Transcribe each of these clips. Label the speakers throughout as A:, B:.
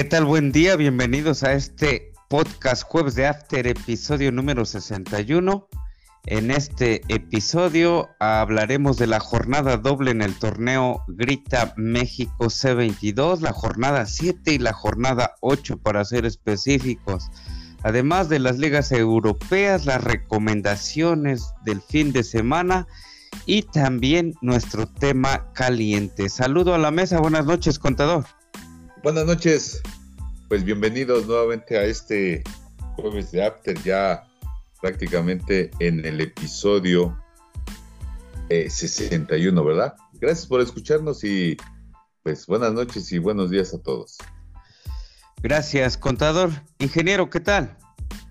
A: ¿Qué tal? Buen día, bienvenidos a este podcast Jueves de After, episodio número 61. En este episodio hablaremos de la jornada doble en el torneo Grita México C22, la jornada 7 y la jornada 8 para ser específicos. Además de las ligas europeas, las recomendaciones del fin de semana y también nuestro tema caliente. Saludo a la mesa, buenas noches contador.
B: Buenas noches, pues bienvenidos nuevamente a este jueves de After, ya prácticamente en el episodio 61, ¿verdad? Gracias por escucharnos y pues buenas noches y buenos días a todos.
A: Gracias, contador. Ingeniero, ¿qué tal?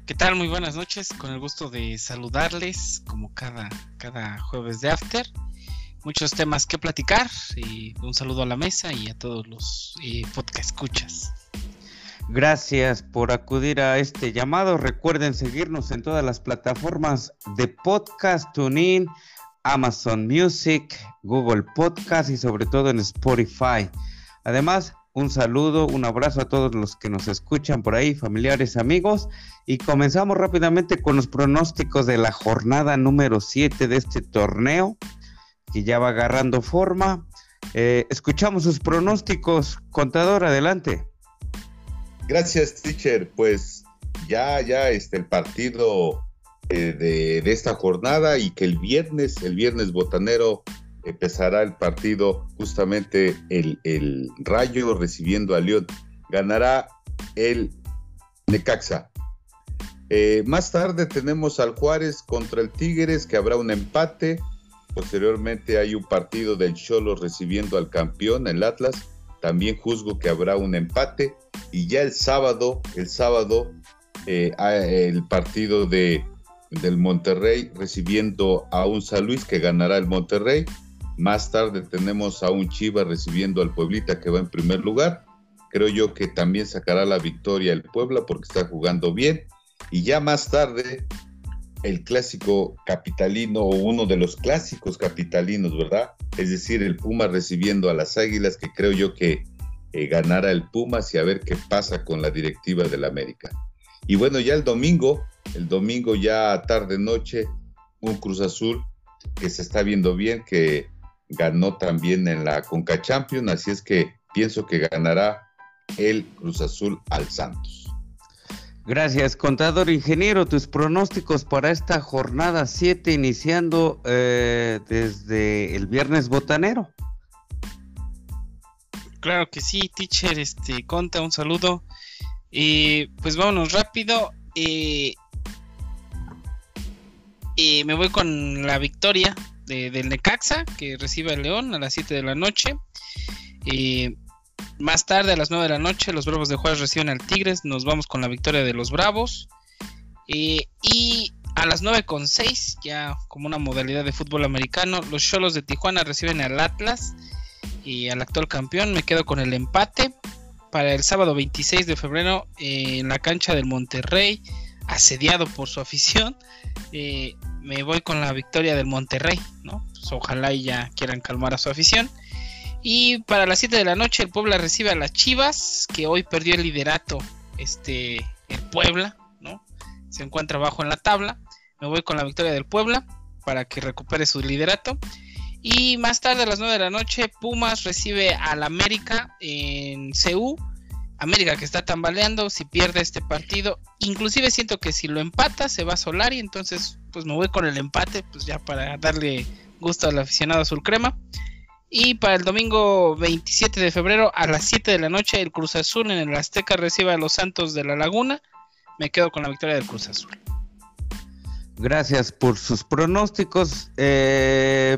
C: ¿Qué tal? Muy buenas noches. Con el gusto de saludarles como cada, cada jueves de After. Muchos temas que platicar. Y un saludo a la mesa y a todos los eh, podcast escuchas.
A: Gracias por acudir a este llamado. Recuerden seguirnos en todas las plataformas de podcast, TuneIn, Amazon Music, Google Podcast y sobre todo en Spotify. Además, un saludo, un abrazo a todos los que nos escuchan por ahí, familiares, amigos. Y comenzamos rápidamente con los pronósticos de la jornada número 7 de este torneo, que ya va agarrando forma. Eh, escuchamos sus pronósticos. Contador, adelante.
B: Gracias, teacher. Pues ya, ya este, el partido eh, de, de, esta jornada y que el viernes, el viernes botanero, empezará el partido justamente el, el Rayo recibiendo a León. Ganará el Necaxa. Eh, más tarde tenemos al Juárez contra el Tigres, que habrá un empate. Posteriormente hay un partido del Cholo recibiendo al campeón, el Atlas. También juzgo que habrá un empate. Y ya el sábado, el sábado, eh, el partido de, del Monterrey recibiendo a un San Luis que ganará el Monterrey. Más tarde tenemos a un Chiva recibiendo al Pueblita que va en primer lugar. Creo yo que también sacará la victoria el Puebla porque está jugando bien. Y ya más tarde el clásico capitalino o uno de los clásicos capitalinos, ¿verdad? Es decir, el Puma recibiendo a las Águilas que creo yo que eh, ganará el Pumas y a ver qué pasa con la directiva del América. Y bueno, ya el domingo, el domingo ya tarde noche, un Cruz Azul que se está viendo bien, que ganó también en la Conca Champions, así es que pienso que ganará el Cruz Azul al Santos.
A: Gracias, contador ingeniero. Tus pronósticos para esta jornada 7 iniciando eh, desde el viernes botanero.
C: Claro que sí, teacher, este, conta, un saludo. Eh, pues vámonos rápido. Eh, me voy con la victoria del Necaxa, que recibe al León a las 7 de la noche. Más tarde, a las 9 de la noche, los Bravos de Juárez reciben al Tigres. Nos vamos con la victoria de los Bravos. y a las 9 con 6, ya como una modalidad de fútbol americano, los Cholos de Tijuana reciben al Atlas y al actual campeón. Me quedo con el empate para el sábado 26 de febrero en la cancha del Monterrey, asediado por su afición. Eh, me voy con la victoria del Monterrey, ¿no? Pues ojalá ya quieran calmar a su afición. Y para las 7 de la noche el Puebla recibe a las Chivas, que hoy perdió el liderato, este, el Puebla, ¿no? Se encuentra abajo en la tabla. Me voy con la victoria del Puebla para que recupere su liderato. Y más tarde a las 9 de la noche, Pumas recibe al América en CU. América que está tambaleando, si pierde este partido, inclusive siento que si lo empata se va a Solari, entonces pues me voy con el empate, pues ya para darle gusto al aficionado azul crema. Y para el domingo 27 de febrero a las 7 de la noche el Cruz Azul en el Azteca recibe a los Santos de la Laguna. Me quedo con la victoria del Cruz Azul.
A: Gracias por sus pronósticos. Eh,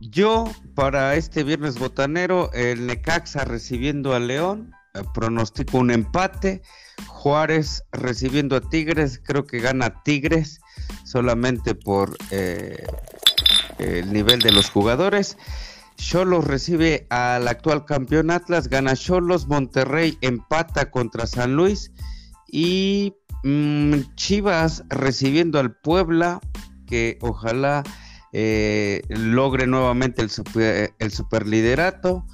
A: yo, para este viernes botanero, el Necaxa recibiendo a León, eh, pronostico un empate. Juárez recibiendo a Tigres, creo que gana Tigres solamente por eh, el nivel de los jugadores. Cholos recibe al actual campeón Atlas, gana Cholos, Monterrey empata contra San Luis y mm, Chivas recibiendo al Puebla, que ojalá eh, logre nuevamente el, super, superliderato.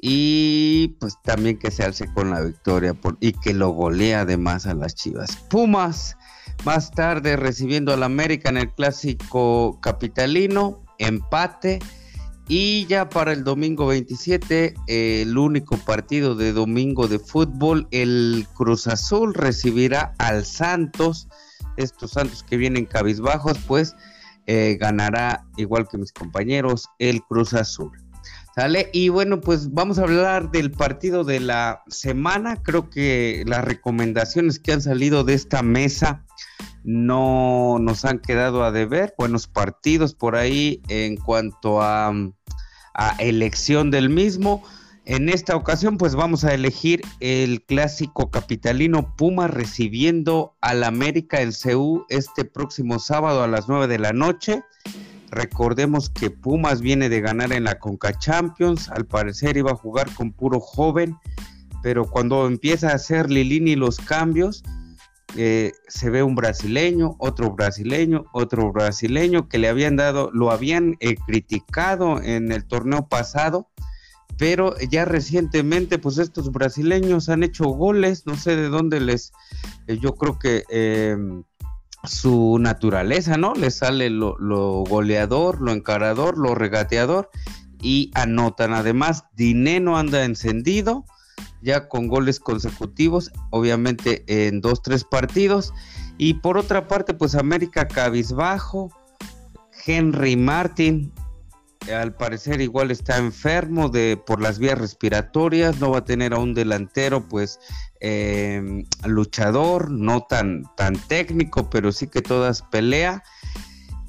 A: y pues también que se alce con la victoria y que lo golea además a las Chivas. Pumas más tarde recibiendo al América en el clásico capitalino, empate. Y ya para el domingo 27, el único partido de domingo de fútbol, el Cruz Azul recibirá al Santos. Estos Santos que vienen cabizbajos, pues eh, ganará, igual que mis compañeros, el Cruz Azul. ¿Sale? Y bueno, pues vamos a hablar del partido de la semana. Creo que las recomendaciones que han salido de esta mesa no nos han quedado a deber. Buenos partidos por ahí en cuanto a, a elección del mismo. En esta ocasión, pues vamos a elegir el clásico capitalino Puma recibiendo al América el CU este próximo sábado a las 9 de la noche. Recordemos que Pumas viene de ganar en la Conca Champions, al parecer iba a jugar con puro joven, pero cuando empieza a hacer Lilini los cambios, eh, se ve un brasileño, otro brasileño, otro brasileño que le habían dado, lo habían eh, criticado en el torneo pasado, pero ya recientemente, pues estos brasileños han hecho goles, no sé de dónde les, eh, yo creo que su naturaleza, ¿no? Le sale lo, goleador, lo encarador, lo regateador y anotan. Además, Dineno anda encendido, ya con goles consecutivos, obviamente en dos, tres partidos. Y por otra parte, pues América cabizbajo, Henry Martin, al parecer igual está enfermo de por las vías respiratorias, no va a tener a un delantero pues em, luchador, no tan, tan técnico, pero sí que todas pelea.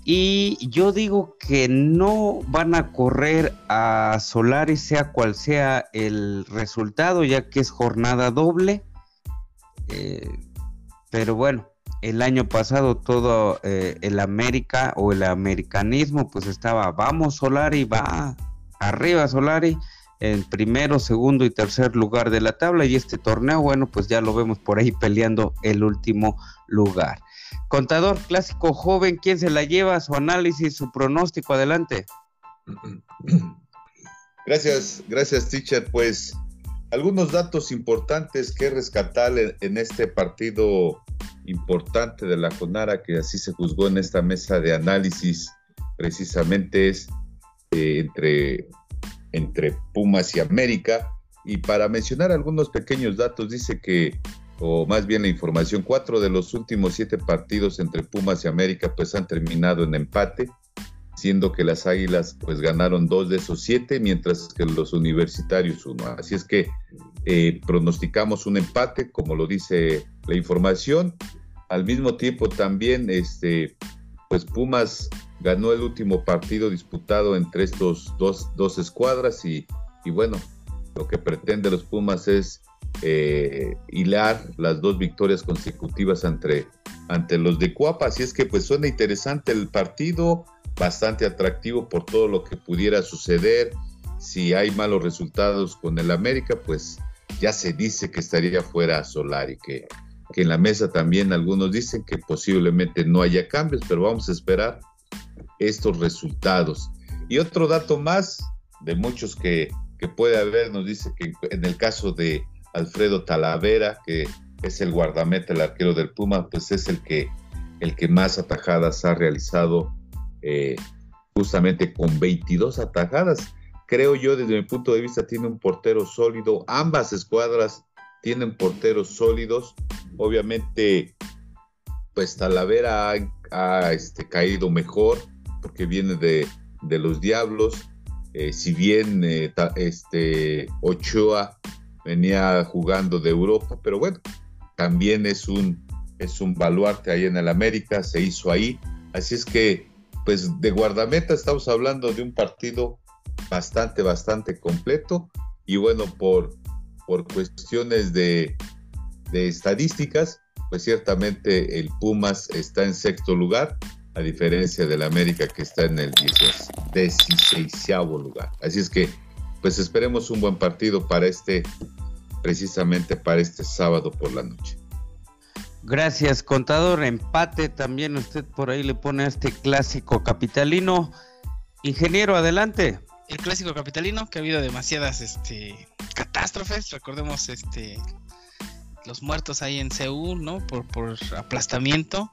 A: Y yo digo que no van a correr a Solari sea cual sea el resultado, ya que es jornada doble. Eh, pero bueno, el año pasado todo eh, el América o el americanismo pues estaba, vamos Solari, va arriba Solari en primero, segundo y tercer lugar de la tabla y este torneo, bueno, pues ya lo vemos por ahí peleando el último lugar. Contador clásico joven, ¿quién se la lleva? Su análisis, su pronóstico, adelante.
B: Gracias, gracias, teacher. Pues algunos datos importantes que rescatar en este partido importante de la CONARA, que así se juzgó en esta mesa de análisis, precisamente es eh, entre, entre Pumas y América. Y para mencionar algunos pequeños datos, dice que, o más bien la información, cuatro de los últimos siete partidos entre Pumas y América pues han terminado en empate, siendo que las Águilas pues ganaron dos de esos siete, mientras que los universitarios uno. Así es que eh, pronosticamos un empate, como lo dice la información. Al mismo tiempo también, este, pues Pumas ganó el último partido disputado entre estos dos, dos escuadras y, y, bueno, lo que pretende los Pumas es eh, hilar las dos victorias consecutivas ante, ante los de Cuapa. Así es que pues suena interesante el partido, bastante atractivo por todo lo que pudiera suceder. Si hay malos resultados con el América, pues ya se dice que estaría fuera Solari, que que en la mesa también algunos dicen que posiblemente no haya cambios, pero vamos a esperar estos resultados. Y otro dato más de muchos que, puede haber, nos dice que en el caso de Alfredo Talavera, que es el guardameta, el arquero del Puma, pues es el que, el que más atajadas ha realizado, eh, justamente con 22 atajadas. Creo yo, desde mi punto de vista, tiene un portero sólido. Ambas escuadras tienen porteros sólidos. Obviamente, pues Talavera ha, este, caído mejor porque viene de, los Diablos. Eh, si bien eh, este, Ochoa venía jugando de Europa, pero bueno, también es un, es un baluarte ahí en el América, se hizo ahí. Así es que, pues de guardameta estamos hablando de un partido bastante, bastante completo. Y bueno, por, por cuestiones de, estadísticas, pues ciertamente el Pumas está en sexto lugar, a diferencia del América que está en el 16 lugar. Así es que, pues esperemos un buen partido para este, precisamente para este sábado por la noche.
A: Gracias, contador. Empate también usted por ahí le pone a este clásico capitalino. Ingeniero, adelante.
C: el clásico capitalino, que ha habido demasiadas este, catástrofes. Recordemos este, los muertos ahí en Seúl, ¿no? Por, por aplastamiento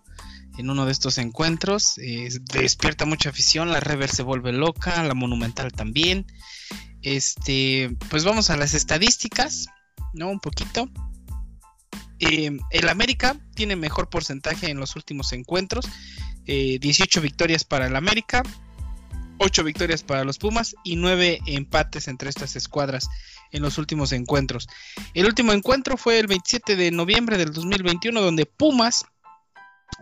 C: en uno de estos encuentros. Eh, despierta mucha afición, la Rever se vuelve loca, la Monumental también. Este, pues vamos a las estadísticas, ¿no? Un poquito. Eh, el América tiene mejor porcentaje en los últimos encuentros. 18 eh, victorias para el América, 8 victorias para los Pumas y 9 empates entre estas escuadras en los últimos encuentros. El último encuentro fue el 27 de noviembre del 2021 donde Pumas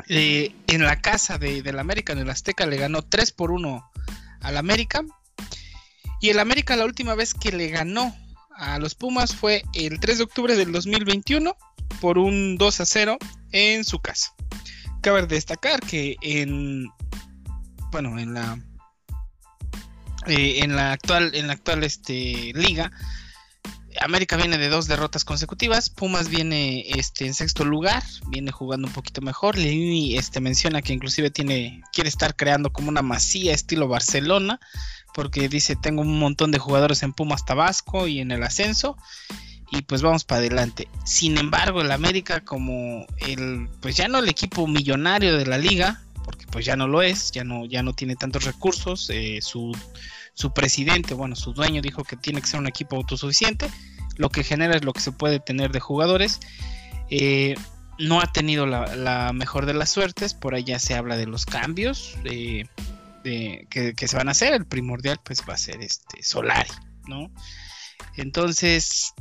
C: eh, en la casa de, del América, en el Azteca, le ganó 3 por 1 al América. Y el América la última vez que le ganó a los Pumas fue el 3 de octubre del 2021 por un 2 a 0 en su casa. Cabe destacar que en bueno, en la eh, en la actual en la actual este, liga América viene de dos derrotas consecutivas, Pumas viene este, en sexto lugar, viene jugando un poquito mejor. Lini este, menciona que inclusive tiene, quiere estar creando como una masía estilo Barcelona, porque dice tengo un montón de jugadores en Pumas Tabasco y en el ascenso, y pues vamos para adelante. Sin embargo, el América como el, pues ya no el equipo millonario de la liga, porque pues ya no lo es, ya no, ya no tiene tantos recursos, eh, su su presidente, bueno, su dueño dijo que tiene que ser un equipo autosuficiente, lo que genera es lo que se puede tener de jugadores. Eh, no ha tenido la, mejor de las suertes, por allá se habla de los cambios que, se van a hacer, el primordial pues va a ser este Solari, ¿no? Entonces,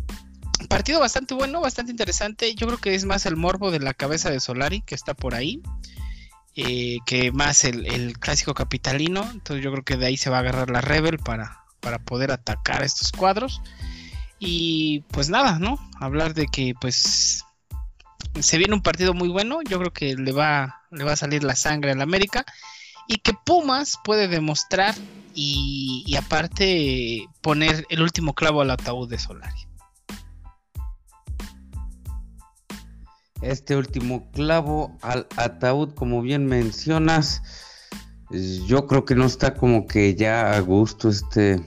C: partido bastante bueno, bastante interesante, yo creo que es más el morbo de la cabeza de Solari que está por ahí. Eh, que más el, clásico capitalino. Entonces yo creo que de ahí se va a agarrar la Rebel para, para poder atacar estos cuadros. Y pues nada, ¿no? Hablar de que pues se viene un partido muy bueno. Yo creo que le va, le va a salir la sangre al América. Y que Pumas puede demostrar y, aparte poner el último clavo al ataúd de Solari.
A: este último clavo al ataúd, como bien mencionas, yo creo que no está como que ya a gusto este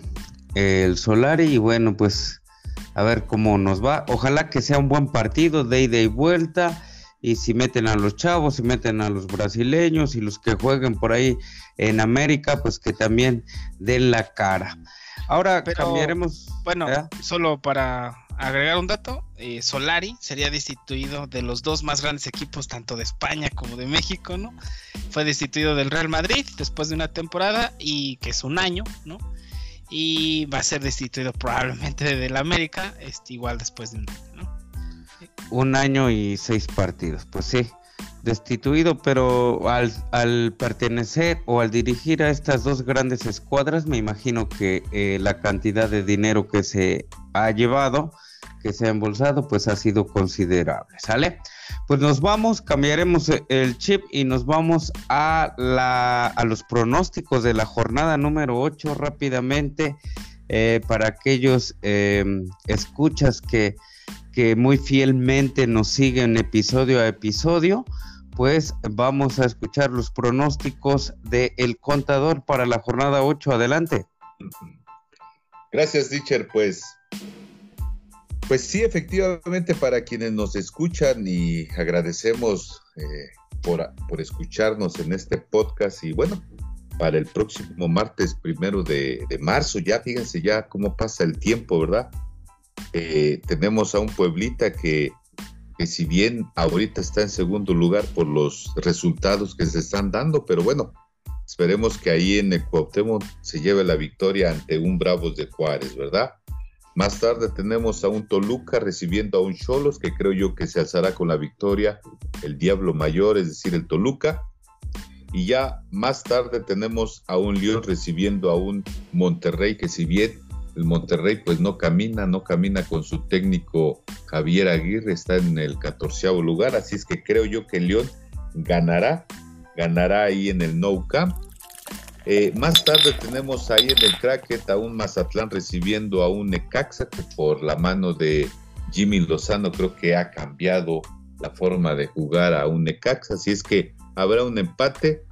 A: el Solari y bueno, pues a ver cómo nos va. Ojalá que sea un buen partido de ida y vuelta y si meten a los chavos, si meten a los brasileños y los que jueguen por ahí en América, pues que también den la cara. Ahora cambiaremos.
C: Bueno, ¿eh? solo para agregar un dato, eh, Solari sería destituido de los dos más grandes equipos, tanto de España como de México, ¿no? Fue destituido del Real Madrid después de una temporada y que es un año, ¿no? Y va a ser destituido probablemente del América, este, igual después de un.
A: Un año y seis partidos, pues sí, destituido, pero al, al pertenecer o al dirigir a estas dos grandes escuadras, me imagino que eh, la cantidad de dinero que se ha llevado, que se ha embolsado, pues ha sido considerable, ¿sale? Pues nos vamos, cambiaremos el chip y nos vamos a, la, a los pronósticos de la jornada número 8 rápidamente eh, para aquellos eh, escuchas que, que muy fielmente nos siguen episodio a episodio pues vamos a escuchar los pronósticos de El Contador para la jornada 8. Adelante.
B: Gracias, teacher. Pues pues sí, efectivamente, para quienes nos escuchan y agradecemos eh, por, por, escucharnos en este podcast y bueno, para el próximo martes primero de, marzo, ya fíjense ya cómo pasa el tiempo, ¿verdad? Eh, tenemos a un pueblita que, que si bien ahorita está en segundo lugar por los resultados que se están dando, pero bueno, esperemos que ahí en el Cuauhtémoc se lleve la victoria ante un Bravos de Juárez, ¿verdad? Más tarde tenemos a un Toluca recibiendo a un Cholos, que creo yo que se alzará con la victoria, el Diablo Mayor, es decir, el Toluca. Y ya más tarde tenemos a un León recibiendo a un Monterrey, que si bien el Monterrey pues no camina, no camina con su técnico Javier Aguirre, está en el catorceavo lugar, así es que creo yo que León ganará, ganará ahí en el Nou Camp eh, más tarde tenemos ahí en el Cracket a un Mazatlán recibiendo a un Necaxa que por la mano de Jimmy Lozano creo que ha cambiado la forma de jugar a un Necaxa, así es que habrá un empate.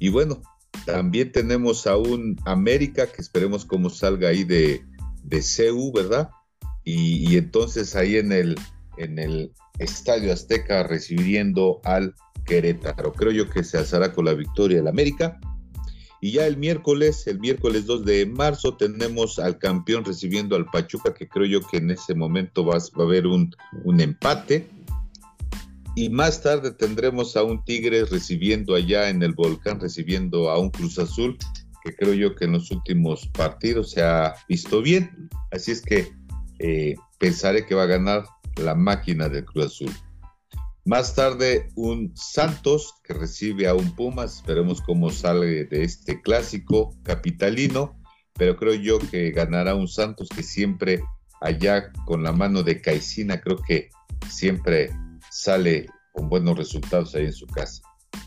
B: Y bueno, También tenemos a un América que esperemos cómo salga ahí de, de CEU, ¿verdad? Y, entonces ahí en el, en el Estadio Azteca recibiendo al Querétaro. Creo yo que se alzará con la victoria el América. Y ya el miércoles, el miércoles 2 de marzo, tenemos al campeón recibiendo al Pachuca, que creo yo que en ese momento va, va a haber un, un empate. Y más tarde tendremos a un Tigres recibiendo allá en el volcán, recibiendo a un Cruz Azul, que creo yo que en los últimos partidos se ha visto bien. Así es que eh, pensaré que va a ganar la máquina del Cruz Azul. Más tarde un Santos que recibe a un Pumas, esperemos cómo sale de este clásico capitalino, pero creo yo que ganará un Santos que siempre allá con la mano de Caicina, creo que siempre sale con buenos resultados ahí en su casa.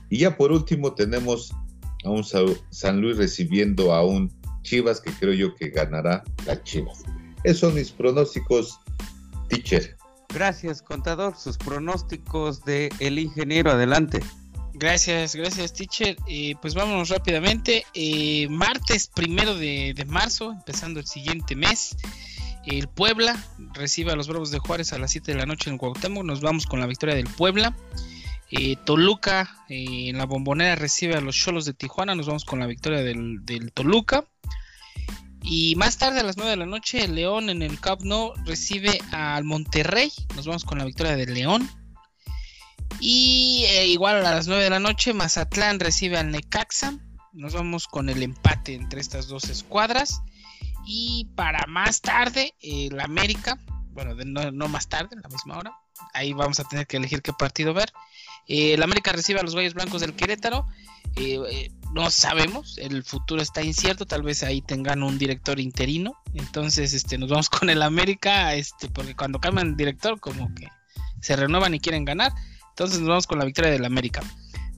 B: Y ya por último tenemos a un San Luis recibiendo a un Chivas que creo yo que ganará la Chivas. Esos son mis pronósticos, teacher.
A: Gracias, contador. Sus pronósticos de el ingeniero, adelante.
C: Gracias, gracias, teacher. Eh, pues vámonos rápidamente. Eh, martes primero de, de, marzo, empezando el siguiente mes. El Puebla recibe a los Bravos de Juárez a las 7 de la noche en Cuauhtémoc. Nos vamos con la victoria del Puebla. Eh, Toluca eh, en la bombonera recibe a los Cholos de Tijuana. Nos vamos con la victoria del, Toluca. Y más tarde a las 9 de la noche, el León en el Camp Nou recibe al Monterrey. Nos vamos con la victoria del León. Y eh, igual a las 9 de la noche, Mazatlán recibe al Necaxa. Nos vamos con el empate entre estas dos escuadras. Y para más tarde, el América, bueno, no, más tarde, en la misma hora, ahí vamos a tener que elegir qué partido ver. Eh, el América recibe a los Gallos Blancos del Querétaro. Eh, eh, no sabemos, el futuro está incierto, tal vez ahí tengan un director interino. Entonces, este, nos vamos con el América, este, porque cuando cambian director, como que se renuevan y quieren ganar. Entonces nos vamos con la victoria del América.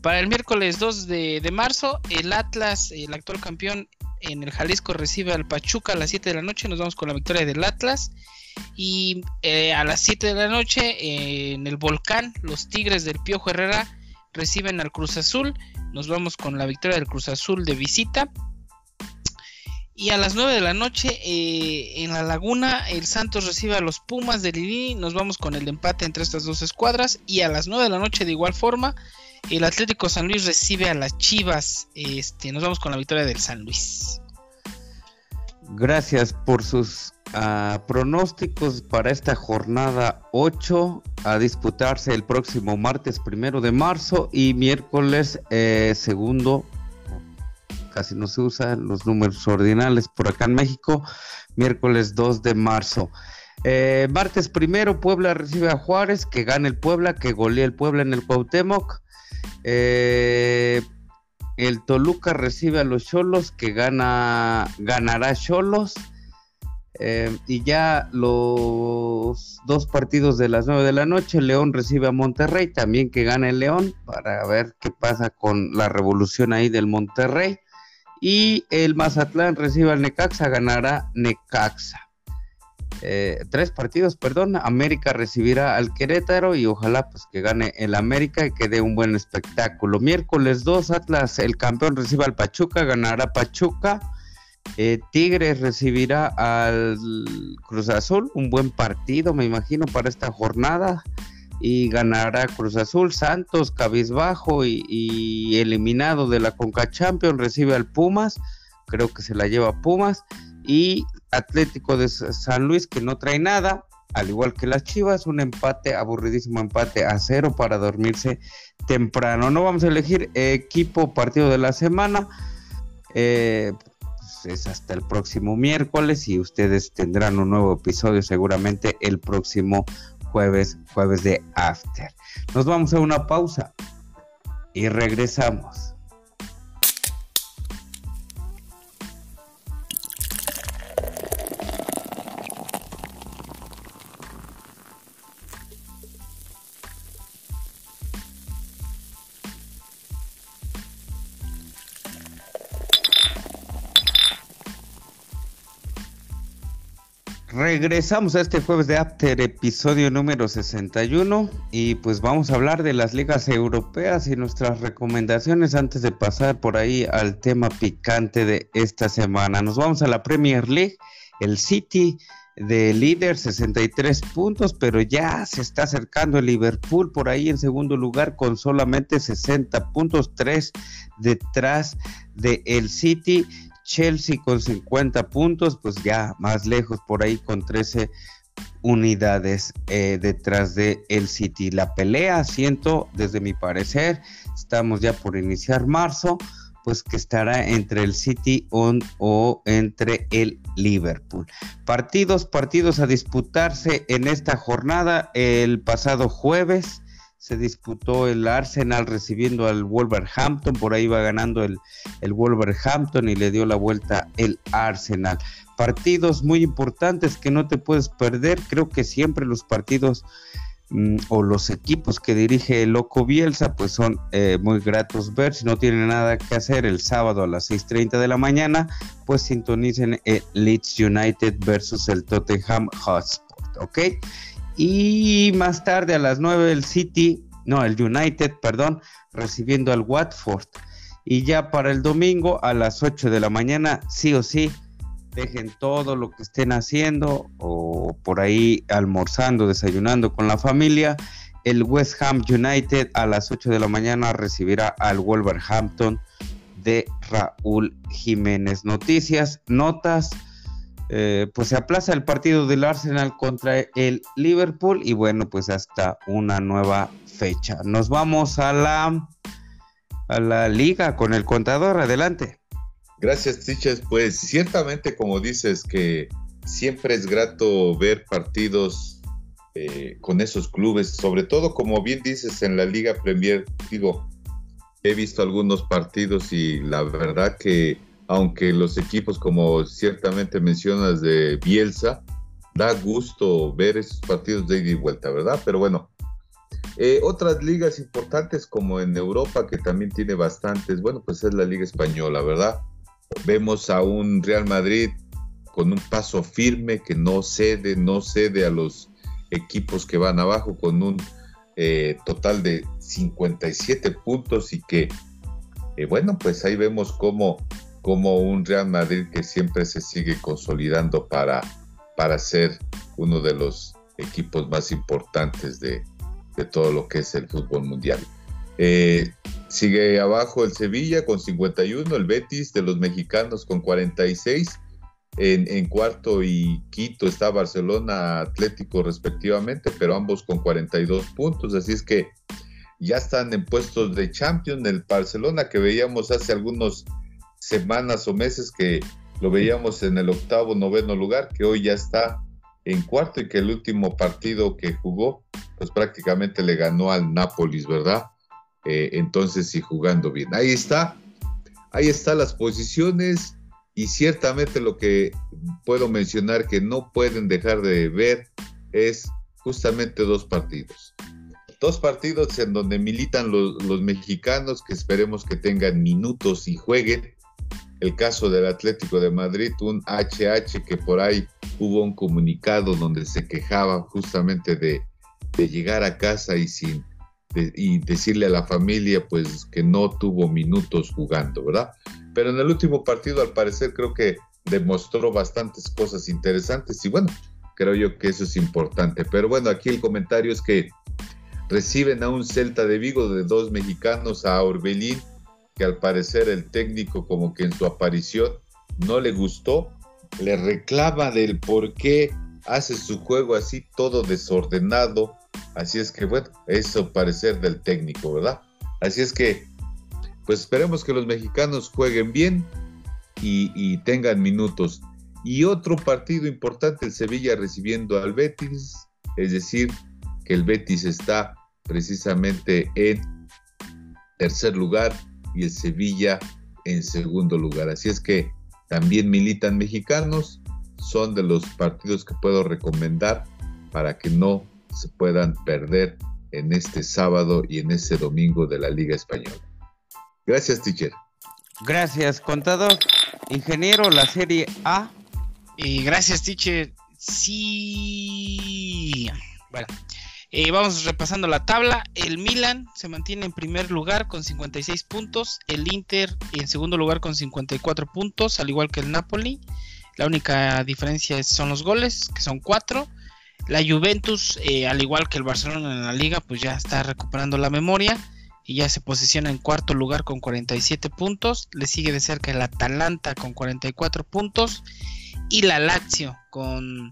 C: Para el miércoles 2 de, marzo, el Atlas, el actual campeón, en el Jalisco recibe al Pachuca a las 7 de la noche. Nos vamos con la victoria del Atlas. Y eh, a las 7 de la noche eh, en el Volcán, los Tigres del Piojo Herrera reciben al Cruz Azul. Nos vamos con la victoria del Cruz Azul de visita. Y a las 9 de la noche eh, en la Laguna, el Santos recibe a los Pumas de Lili. Nos vamos con el empate entre estas dos escuadras. Y a las 9 de la noche, de igual forma, el Atlético San Luis recibe a las Chivas. Este, nos vamos con la victoria del San Luis.
A: Gracias por sus uh, pronósticos para esta jornada 8 a disputarse el próximo martes primero de marzo y miércoles eh, segundo. Casi no se usan los números ordinales por acá en México. Miércoles 2 de marzo. Eh, martes primero, Puebla recibe a Juárez, que gane el Puebla, que golea el Puebla en el Cuauhtémoc. Eh, el Toluca recibe a los Cholos, que gana, ganará Cholos. Eh, y ya los dos partidos de las 9 de la noche, León recibe a Monterrey, también que gane el León, para ver qué pasa con la revolución ahí del Monterrey. Y el Mazatlán recibe al Necaxa, ganará Necaxa. Eh, tres partidos, perdón. América recibirá al Querétaro y ojalá pues que gane el América y que dé un buen espectáculo. Miércoles 2, Atlas, el campeón recibe al Pachuca, ganará Pachuca. Eh, Tigres recibirá al Cruz Azul, un buen partido, me imagino, para esta jornada. Y ganará Cruz Azul, Santos, cabizbajo y, y eliminado de la Conca Champions, recibe al Pumas. Creo que se la lleva Pumas. Y Atlético de San Luis que no trae nada, al igual que las Chivas, un empate, aburridísimo empate a cero para dormirse temprano. No vamos a elegir equipo partido de la semana. Eh, pues es hasta el próximo miércoles y ustedes tendrán un nuevo episodio seguramente el próximo jueves, jueves de After. Nos vamos a una pausa y regresamos. Regresamos a este jueves de After, episodio número 61, y pues vamos a hablar de las ligas europeas y nuestras recomendaciones antes de pasar por ahí al tema picante de esta semana. Nos vamos a la Premier League, el City de líder 63 puntos, pero ya se está acercando el Liverpool por ahí en segundo lugar con solamente 60 puntos, 3 detrás de el City, Chelsea con 50 puntos, pues ya más lejos por ahí con 13 unidades eh, detrás de el City. La pelea, siento, desde mi parecer, estamos ya por iniciar marzo pues que estará entre el City o entre el Liverpool. Partidos, partidos a disputarse en esta jornada. El pasado jueves se disputó el Arsenal recibiendo al Wolverhampton, por ahí va ganando el, el Wolverhampton y le dio la vuelta el Arsenal. Partidos muy importantes que no te puedes perder, creo que siempre los partidos Mm, o los equipos que dirige el Loco Bielsa, pues son eh, muy gratos ver. Si no tienen nada que hacer el sábado a las 6:30 de la mañana, pues sintonicen el Leeds United versus el Tottenham Hotspur, ¿ok? Y más tarde a las 9 el City, no, el United, perdón, recibiendo al Watford. Y ya para el domingo a las 8 de la mañana, sí o sí, dejen todo lo que estén haciendo o por ahí almorzando, desayunando con la familia. El West Ham United a las 8 de la mañana recibirá al Wolverhampton de Raúl Jiménez. Noticias, notas. Eh, pues se aplaza el partido del Arsenal contra el Liverpool y bueno, pues hasta una nueva fecha. Nos vamos a la a la liga con el contador. Adelante.
B: Gracias, Tiches. Pues ciertamente, como dices, que siempre es grato ver partidos eh, con esos clubes, sobre todo, como bien dices, en la Liga Premier. Digo, he visto algunos partidos y la verdad que, aunque los equipos, como ciertamente mencionas, de Bielsa, da gusto ver esos partidos de ida y vuelta, ¿verdad? Pero bueno, eh, otras ligas importantes como en Europa, que también tiene bastantes, bueno, pues es la Liga Española, ¿verdad? Vemos a un Real Madrid con un paso firme que no cede, no cede a los equipos que van abajo con un eh, total de 57 puntos y que, eh, bueno, pues ahí vemos como, como un Real Madrid que siempre se sigue consolidando para, para ser uno de los equipos más importantes de, de todo lo que es el fútbol mundial. Eh, sigue abajo el Sevilla con 51, el Betis de los mexicanos con 46. En, cuarto y quinto está Barcelona Atlético respectivamente, pero ambos con 42 puntos. Así es que ya están en puestos de Champions. El Barcelona que veíamos hace algunas semanas o meses que lo veíamos en el octavo, noveno lugar, que hoy ya está en cuarto y que el último partido que jugó, pues prácticamente le ganó al Nápoles, ¿verdad? Eh, entonces sí jugando bien. Ahí está, ahí están las posiciones y ciertamente lo que puedo mencionar que no pueden dejar de ver es justamente dos partidos. Dos partidos en donde militan los, los mexicanos que esperemos que tengan minutos y jueguen. El caso del Atlético de Madrid, un HH que por ahí hubo un comunicado donde se quejaba justamente de, llegar a casa y sin y decirle a la familia pues que no tuvo minutos jugando, ¿verdad? Pero en el último partido al parecer creo que demostró bastantes cosas interesantes y bueno, creo yo que eso es importante. Pero bueno, aquí el comentario es que reciben a un Celta de Vigo de dos mexicanos, a Orbelín, que al parecer el técnico como que en su aparición no le gustó, le reclama del por qué hace su juego así todo desordenado, Así es que, bueno, eso parecer del técnico, ¿verdad? Así es que, pues esperemos que los mexicanos jueguen bien y, tengan minutos. Y otro partido importante, el Sevilla recibiendo al Betis, es decir, que el Betis está precisamente en tercer lugar y el Sevilla en segundo lugar. Así es que también militan mexicanos, son de los partidos que puedo recomendar para que no se puedan perder en este sábado y en este domingo de la Liga Española. Gracias, teacher.
A: Gracias, contador. Ingeniero, la Serie A.
C: Y gracias, teacher. Sí. Bueno, eh, vamos repasando la tabla. El Milan se mantiene en primer lugar con 56 puntos. El Inter en segundo lugar con 54 puntos, al igual que el Napoli. La única diferencia son los goles, que son 4. La Juventus, eh, al igual que el Barcelona en la liga, pues ya está recuperando la memoria y ya se posiciona en cuarto lugar con 47 puntos. Le sigue de cerca el Atalanta con 44 puntos y la Lazio con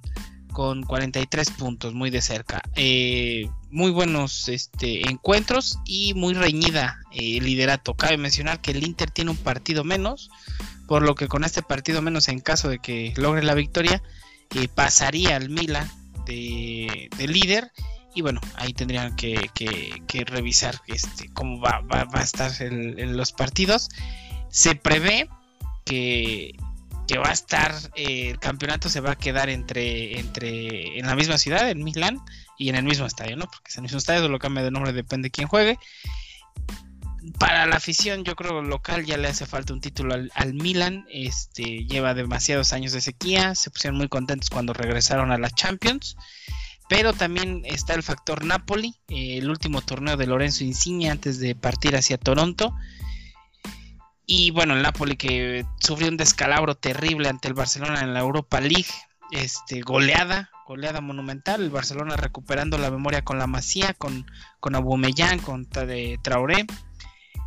C: con 43 puntos, muy de cerca. Eh, muy buenos este, encuentros y muy reñida el eh, liderato. Cabe mencionar que el Inter tiene un partido menos, por lo que con este partido menos, en caso de que logre la victoria, eh, pasaría al Milan de, líder. Y bueno, ahí tendrían que, revisar este, cómo va, va, a estar en los partidos. Se prevé que que va a estar, eh, el campeonato se va a quedar entre, entre, en la misma ciudad, en Milán, y en el mismo estadio, ¿no? Porque es el mismo estadio, lo cambia de nombre, depende de quién juegue. Para la afición, yo creo local ya le hace falta un título al, al Milan. Este lleva demasiados años de sequía. Se pusieron muy contentos cuando regresaron a la Champions. Pero también está el factor Napoli, eh, el último torneo de Lorenzo Insigne antes de partir hacia Toronto. Y bueno, el Napoli que sufrió un descalabro terrible ante el Barcelona en la Europa League. Este, goleada, goleada monumental. El Barcelona recuperando la memoria con la Masía, con, con Aubameyang, con de Traoré.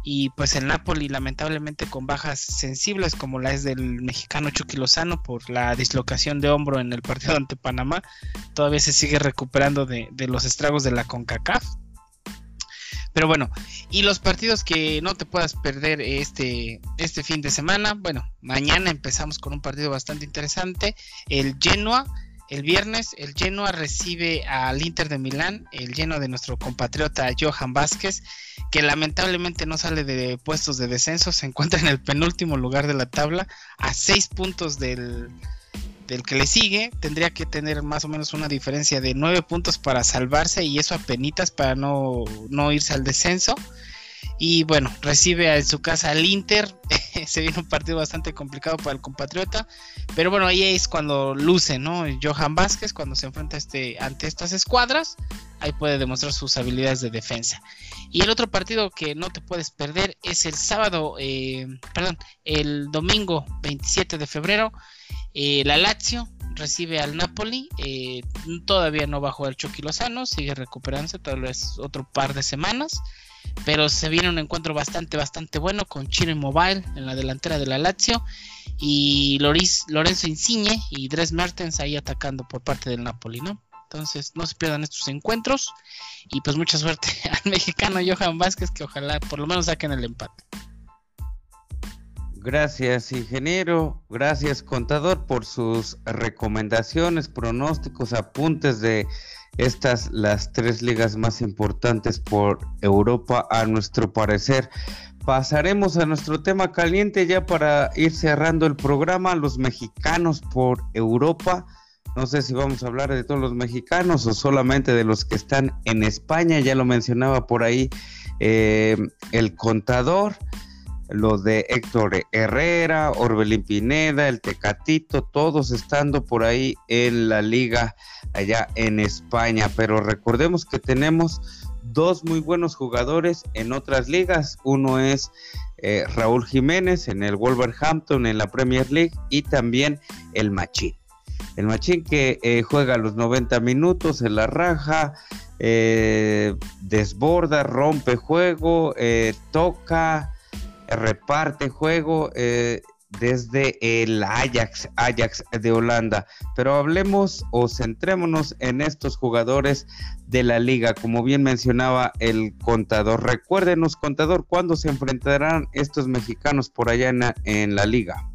C: Y pues el Napoli lamentablemente con bajas sensibles como la es del mexicano Chucky Lozano por la dislocación de hombro en el partido ante Panamá. Todavía se sigue recuperando de, de los estragos de la CONCACAF. Pero bueno, y los partidos que no te puedas perder este, este fin de semana. Bueno, mañana empezamos con un partido bastante interesante. El Genoa, el viernes, el Genoa recibe al Inter de Milán, el lleno de nuestro compatriota Johan Vázquez, que lamentablemente no sale de puestos de descenso, se encuentra en el penúltimo lugar de la tabla, a seis puntos del, del que le sigue tendría que tener más o menos una diferencia de 9 puntos para salvarse y eso a penitas para no, no irse al descenso. Y bueno, recibe en su casa al Inter. Se viene un partido bastante complicado para el compatriota. Pero bueno, ahí es cuando luce, ¿no? Johan Vázquez, cuando se enfrenta este, ante estas escuadras, ahí puede demostrar sus habilidades de defensa. Y el otro partido que no te puedes perder es el sábado, eh, perdón, el domingo 27 de febrero. Eh, la Lazio recibe al Napoli. Eh, todavía no a jugar Chucky Lozano, sigue recuperándose, tal vez otro par de semanas. Pero se viene un encuentro bastante, bastante bueno con Chino Mobile en la delantera de la Lazio. Y Lorenzo Insigne y Dres Mertens ahí atacando por parte del Napoli, ¿no? Entonces no se pierdan estos encuentros. Y pues mucha suerte al mexicano Johan Vázquez que ojalá por lo menos saquen el empate.
A: Gracias, ingeniero. Gracias, contador, por sus recomendaciones, pronósticos, apuntes de estas, las tres ligas más importantes por Europa, a nuestro parecer. Pasaremos a nuestro tema caliente ya para ir cerrando el programa, los mexicanos por Europa. No sé si vamos a hablar de todos los mexicanos o solamente de los que están en España, ya lo mencionaba por ahí eh, el contador los de Héctor Herrera, Orbelín Pineda, el Tecatito, todos estando por ahí en la liga allá en España. Pero recordemos que tenemos dos muy buenos jugadores en otras ligas. Uno es eh, Raúl Jiménez en el Wolverhampton en la Premier League y también el Machín. El Machín que eh, juega los 90 minutos en la raja, eh, desborda, rompe juego, toca, reparte juego eh, desde el Ajax, Ajax de Holanda. Pero hablemos o centrémonos en estos jugadores de la liga, como bien mencionaba el contador. Recuérdenos, contador, ¿cuándo se enfrentarán estos mexicanos por allá en, la liga?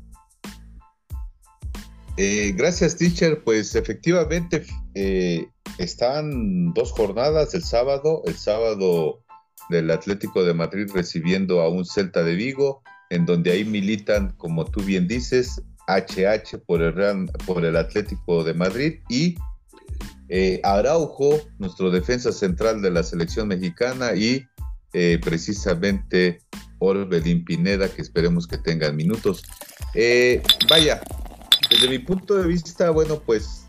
B: Eh, gracias, teacher. Pues efectivamente eh, están dos jornadas el sábado. El sábado del Atlético de Madrid recibiendo a un Celta de Vigo, en donde ahí militan, como tú bien dices, HH por el, por el Atlético de Madrid y eh, Araujo, nuestro defensa central de la selección mexicana y eh, precisamente Orbelín Pineda, que esperemos que tengan minutos. Eh, vaya, desde mi punto de vista, bueno, pues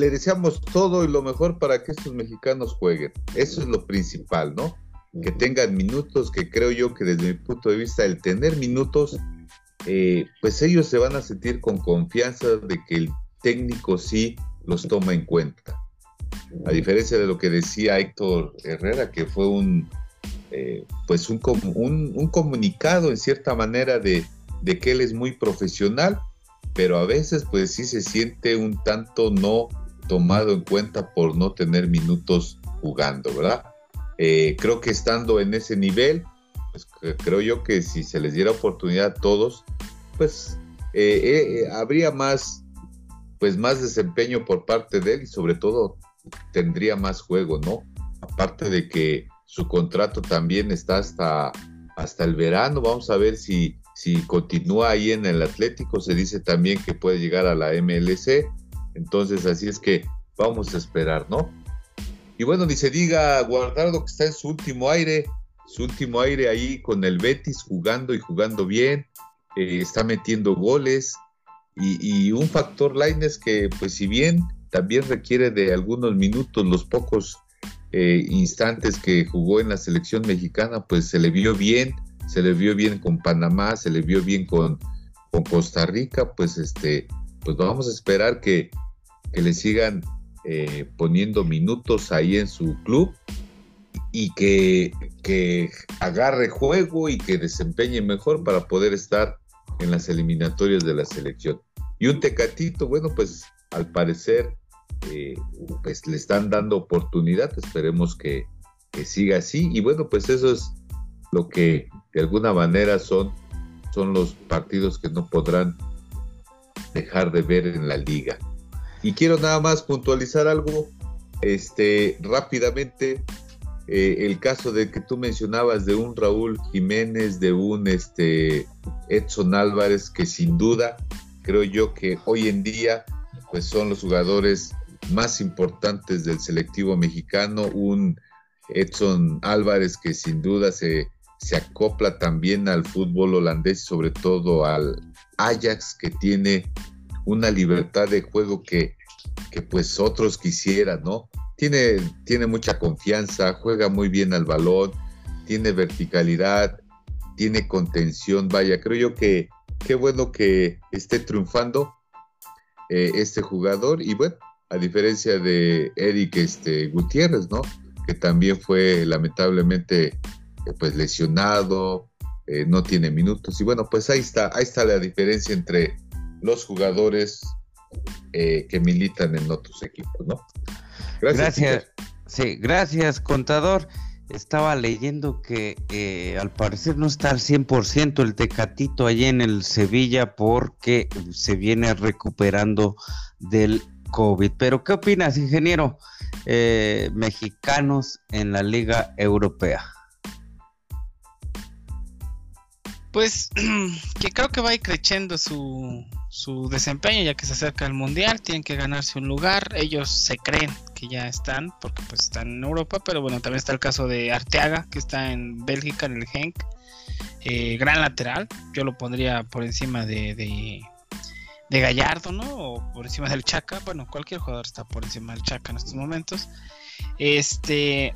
B: le deseamos todo y lo mejor para que estos mexicanos jueguen. Eso es lo principal, ¿no? Que tengan minutos, que creo yo que desde mi punto de vista el tener minutos, eh, pues ellos se van a sentir con confianza de que el técnico sí los toma en cuenta. A diferencia de lo que decía Héctor Herrera, que fue un, eh, pues un, un, comunicado en cierta manera de, de que él es muy profesional, pero a veces pues sí se siente un tanto no tomado en cuenta por no tener minutos jugando, ¿verdad? Eh, creo que estando en ese nivel, pues creo yo que si se les diera oportunidad a todos, pues eh, habría más pues más desempeño por parte de él y sobre todo tendría más juego, ¿no? Aparte de que su contrato también está hasta, hasta el verano, vamos a ver si, si continúa ahí en el Atlético, se dice también que puede llegar a la MLC, entonces así es que vamos a esperar, ¿no? Y bueno, ni se diga Guardado que está en su último aire, su último aire ahí con el Betis jugando y jugando bien, eh, está metiendo goles, y, un factor Lines que, pues si bien también requiere de algunos minutos, los pocos eh, instantes que jugó en la selección mexicana, pues se le vio bien, se le vio bien con Panamá, se le vio bien con, con Costa Rica, pues este, pues vamos a esperar que, que le sigan eh, poniendo minutos ahí en su club y que, que agarre juego y que desempeñe mejor para poder estar en las eliminatorias de la selección. Y un Tecatito, bueno, pues al parecer eh, pues le están dando oportunidad, esperemos que, siga así. Y bueno, pues eso es lo que de alguna manera son, son los partidos que no podrán dejar de ver en la liga. Y quiero nada más puntualizar algo este, rápidamente. Eh, el caso de que tú mencionabas de un Raúl Jiménez, de un este, Edson Álvarez, que sin duda creo yo que hoy en día pues son los jugadores más importantes del selectivo mexicano, un Edson Álvarez que sin duda se, se acopla también al fútbol holandés sobre todo al Ajax que tiene una libertad de juego que, que pues otros quisieran, ¿no? Tiene, tiene mucha confianza, juega muy bien al balón, tiene verticalidad, tiene contención, vaya, creo yo que qué bueno que esté triunfando eh, este jugador y bueno, a diferencia de Eric este, Gutiérrez, ¿no? Que también fue lamentablemente eh, pues lesionado, eh, no tiene minutos y bueno, pues ahí está, ahí está la diferencia entre los jugadores que militan en otros equipos, ¿no?
A: Gracias. gracias sí, gracias, contador estaba leyendo que eh, al parecer no está al 100% el Tecatito allí en el Sevilla porque se viene recuperando del COVID. Pero ¿qué opinas, ingeniero? Eh, mexicanos en la Liga Europea.
C: Pues que creo que va a ir creciendo su, su desempeño ya que se acerca el mundial, tienen que ganarse un lugar, ellos se creen que ya están porque pues están en Europa, pero bueno, también está el caso de Arteaga que está en Bélgica en el Genk, eh, gran lateral, yo lo pondría por encima de, de, de, Gallardo, ¿no? O por encima del Chaca, bueno, cualquier jugador está por encima del Chaca en estos momentos. Este,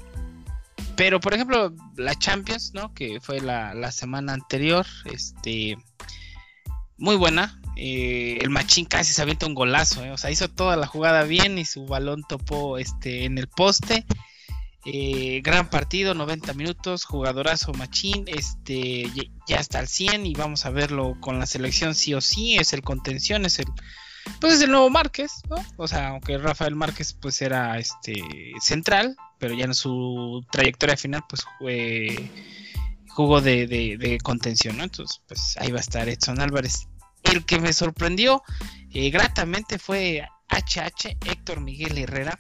C: pero por ejemplo, la Champions, ¿no? Que fue la, la semana anterior, este muy buena. Eh, el Machín casi se avienta un golazo, eh. o sea, hizo toda la jugada bien y su balón topó este, en el poste. Eh, gran partido, 90 minutos, jugadorazo Machín, este, ya está al 100 y vamos a verlo con la selección sí o sí, es el contención, es el, pues es el nuevo Márquez, ¿no? O sea, aunque Rafael Márquez pues era este central, pero ya en su trayectoria final pues fue jugó de, contención, ¿no? Entonces, pues ahí va a estar Edson Álvarez. El que me sorprendió eh, gratamente fue HH Héctor Miguel Herrera.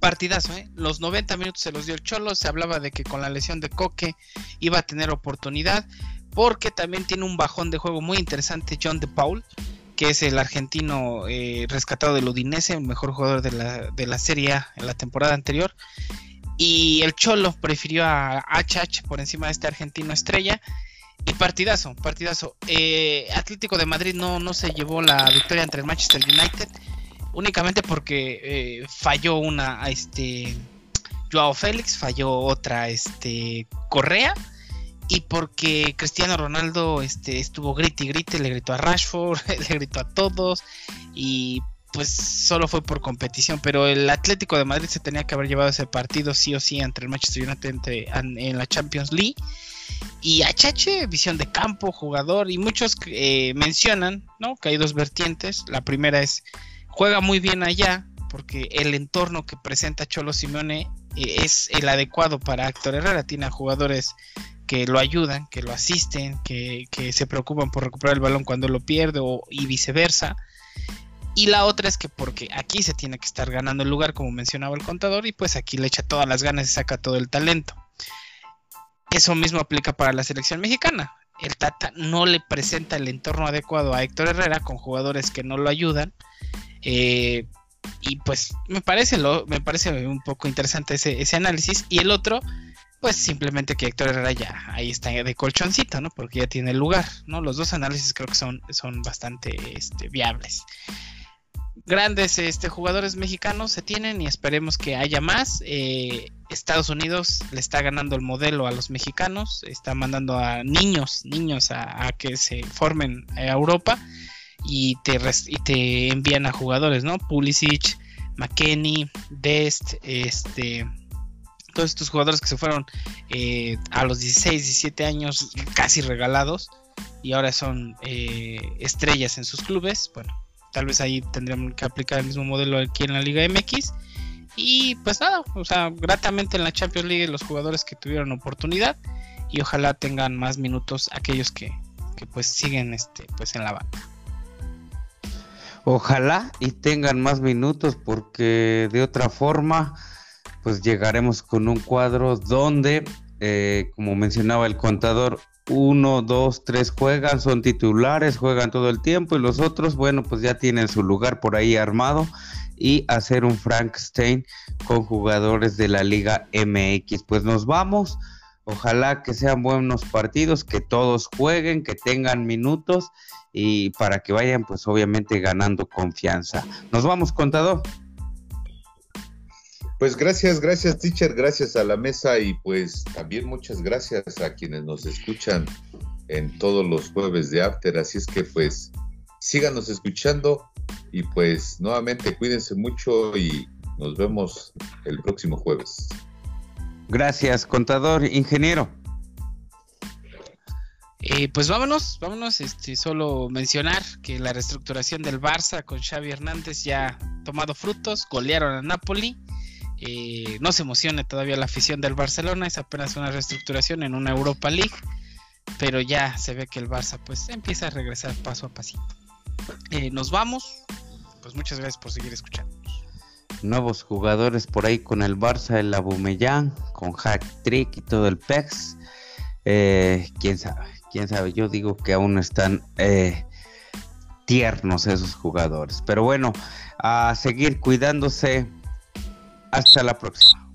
C: Partidazo, ¿eh? Los 90 minutos se los dio el Cholo. Se hablaba de que con la lesión de Coque iba a tener oportunidad. Porque también tiene un bajón de juego muy interesante John de Paul, que es el argentino eh, rescatado del Udinese, el mejor jugador de la, de la Serie A en la temporada anterior. Y el Cholo prefirió a HH por encima de este argentino estrella. Y partidazo, partidazo. Eh, Atlético de Madrid no, no se llevó la victoria entre el Manchester United. únicamente porque eh, falló una, este, Joao Félix, falló otra, este, Correa, y porque Cristiano Ronaldo este, estuvo grite y grite, le gritó a Rashford, le gritó a todos, y pues solo fue por competición, pero el Atlético de Madrid se tenía que haber llevado ese partido sí o sí entre el Manchester United en la Champions League. Y HH, visión de campo, jugador, y muchos eh, mencionan ¿no? que hay dos vertientes. La primera es, juega muy bien allá, porque el entorno que presenta Cholo Simeone eh, es el adecuado para Héctor Herrera. Tiene a jugadores que lo ayudan, que lo asisten, que, se preocupan por recuperar el balón cuando lo pierde y viceversa. Y la otra es que porque aquí se tiene que estar ganando el lugar, como mencionaba el contador, y pues aquí le echa todas las ganas y saca todo el talento. Eso mismo aplica para la selección mexicana. El Tata no le presenta el entorno adecuado a Héctor Herrera con jugadores que no lo ayudan. Eh, y pues me parece, lo, me parece un poco interesante ese, ese análisis. Y el otro, pues simplemente que Héctor Herrera ya ahí está de colchoncito, ¿no? Porque ya tiene lugar, ¿no? Los dos análisis creo que son, son bastante este, viables grandes este, jugadores mexicanos se tienen y esperemos que haya más. Eh, Estados Unidos le está ganando el modelo a los mexicanos, está mandando a niños, niños a, que se formen a Europa y te, te envían a jugadores, ¿no? Pulisic, McKenny, Dest, este, todos estos jugadores que se fueron eh, a los 16, 17 años casi regalados y ahora son eh, estrellas en sus clubes. Bueno, tal vez ahí tendríamos que aplicar el mismo modelo aquí en la Liga MX. Y pues nada, o sea, gratamente en la Champions League los jugadores que tuvieron oportunidad y ojalá tengan más minutos aquellos que, pues siguen este pues en la banca.
A: Ojalá y tengan más minutos porque de otra forma pues llegaremos con un cuadro donde eh, como mencionaba el contador uno, dos, tres juegan, son titulares, juegan todo el tiempo y los otros, bueno, pues ya tienen su lugar por ahí armado y hacer un Frankenstein con jugadores de la Liga MX. Pues nos vamos, ojalá que sean buenos partidos, que todos jueguen, que tengan minutos y para que vayan pues obviamente ganando confianza. Nos vamos, contador.
B: Pues gracias, gracias teacher, gracias a la mesa y pues también muchas gracias a quienes nos escuchan en todos los jueves de After. Así es que pues síganos escuchando y pues nuevamente cuídense mucho y nos vemos el próximo jueves.
A: Gracias, contador, ingeniero.
C: Eh, pues vámonos, vámonos, este, solo mencionar que la reestructuración del Barça con Xavi Hernández ya ha tomado frutos, golearon a Napoli eh, no se emocione todavía la afición del Barcelona, es apenas una reestructuración en una Europa League, pero ya se ve que el Barça pues empieza a regresar paso a pasito. Eh, nos vamos, pues muchas gracias por seguir escuchando.
A: Nuevos jugadores por ahí con el Barça, el Abumeyan, con Hack Trick y todo el PEX. Eh, quién sabe, quién sabe, yo digo que aún están tiernos esos jugadores. Pero bueno, a seguir cuidándose hasta la próxima.